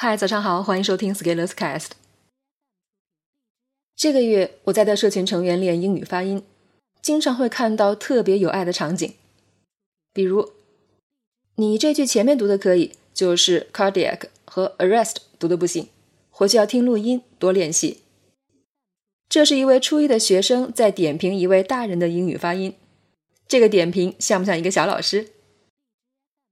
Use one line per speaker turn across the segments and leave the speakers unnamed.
嗨，早上好，欢迎收听 Scalers Cast。这个月我在带社群成员练英语发音，经常会看到特别有爱的场景，比如你这句前面读的可以，就是 cardiac 和 arrest 读的不行，回去要听录音多练习。这是一位初一的学生在点评一位大人的英语发音，这个点评像不像一个小老师？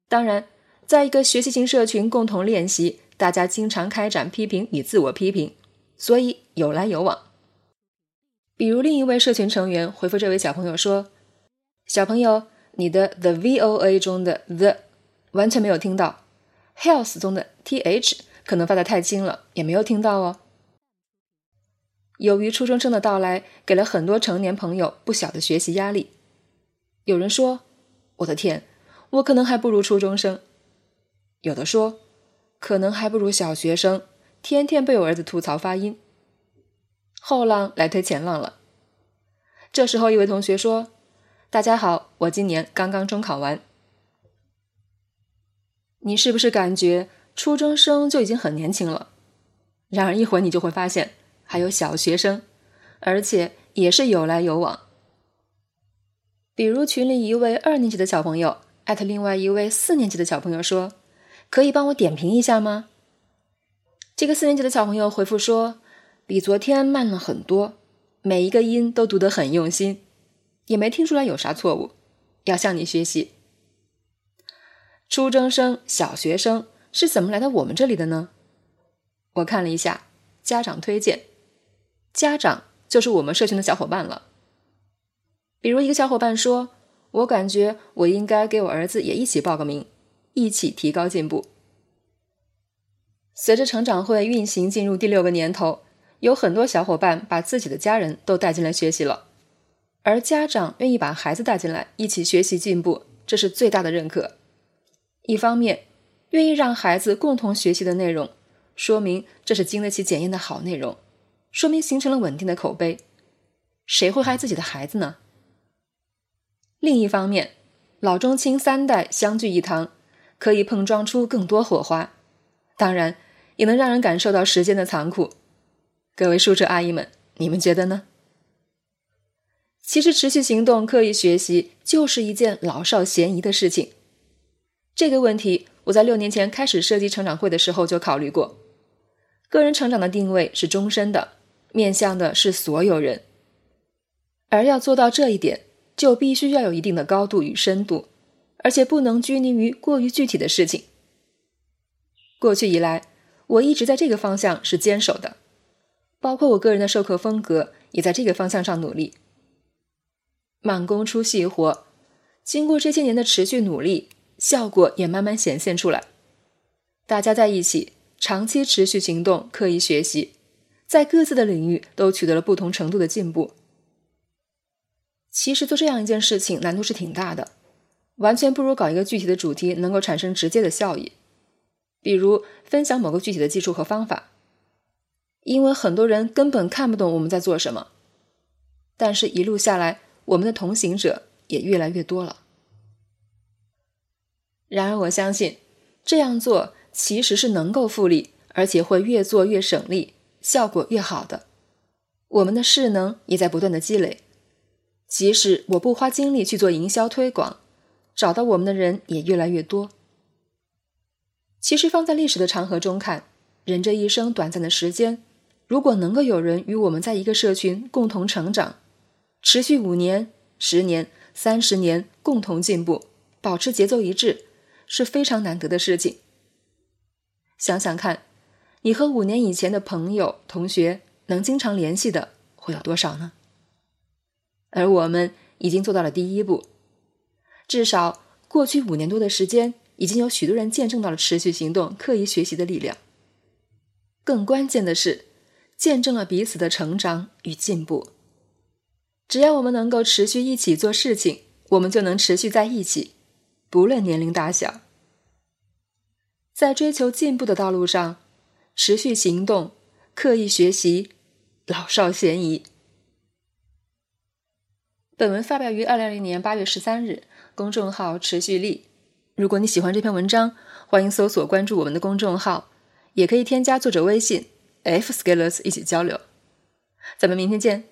当然，在一个学习型社群共同练习。大家经常开展批评与自我批评，所以有来有往。比如另一位社群成员回复这位小朋友说：“小朋友，你的 the VOA 中的 the 完全没有听到，health 中的 th 可能发的太轻了，也没有听到哦。”由于初中生的到来，给了很多成年朋友不小的学习压力。有人说：“我的天，我可能还不如初中生。”有的说。可能还不如小学生，天天被我儿子吐槽发音。后浪来推前浪了。这时候，一位同学说：“大家好，我今年刚刚中考完。”你是不是感觉初中生就已经很年轻了？然而一会儿你就会发现，还有小学生，而且也是有来有往。比如群里一位二年级的小朋友艾特另外一位四年级的小朋友说。可以帮我点评一下吗？这个四年级的小朋友回复说，比昨天慢了很多，每一个音都读得很用心，也没听出来有啥错误，要向你学习。初中生、小学生是怎么来到我们这里的呢？我看了一下家长推荐，家长就是我们社群的小伙伴了。比如一个小伙伴说，我感觉我应该给我儿子也一起报个名。一起提高进步。随着成长会运行进入第六个年头，有很多小伙伴把自己的家人都带进来学习了，而家长愿意把孩子带进来一起学习进步，这是最大的认可。一方面，愿意让孩子共同学习的内容，说明这是经得起检验的好内容，说明形成了稳定的口碑。谁会害自己的孩子呢？另一方面，老中青三代相聚一堂。可以碰撞出更多火花，当然也能让人感受到时间的残酷。各位叔叔阿姨们，你们觉得呢？其实持续行动、刻意学习就是一件老少咸宜的事情。这个问题我在六年前开始设计成长会的时候就考虑过。个人成长的定位是终身的，面向的是所有人，而要做到这一点，就必须要有一定的高度与深度。而且不能拘泥于过于具体的事情。过去以来，我一直在这个方向是坚守的，包括我个人的授课风格也在这个方向上努力。慢工出细活，经过这些年的持续努力，效果也慢慢显现出来。大家在一起，长期持续行动，刻意学习，在各自的领域都取得了不同程度的进步。其实做这样一件事情难度是挺大的。完全不如搞一个具体的主题，能够产生直接的效益。比如分享某个具体的技术和方法，因为很多人根本看不懂我们在做什么。但是，一路下来，我们的同行者也越来越多了。然而，我相信这样做其实是能够复利，而且会越做越省力，效果越好的。我们的势能也在不断的积累，即使我不花精力去做营销推广。找到我们的人也越来越多。其实放在历史的长河中看，人这一生短暂的时间，如果能够有人与我们在一个社群共同成长，持续五年、十年、三十年，共同进步，保持节奏一致，是非常难得的事情。想想看，你和五年以前的朋友、同学能经常联系的会有多少呢？而我们已经做到了第一步。至少过去五年多的时间，已经有许多人见证到了持续行动、刻意学习的力量。更关键的是，见证了彼此的成长与进步。只要我们能够持续一起做事情，我们就能持续在一起，不论年龄大小。在追求进步的道路上，持续行动、刻意学习，老少咸宜。本文发表于二零二零年八月十三日。公众号持续力。如果你喜欢这篇文章，欢迎搜索关注我们的公众号，也可以添加作者微信 f scalers 一起交流。咱们明天见。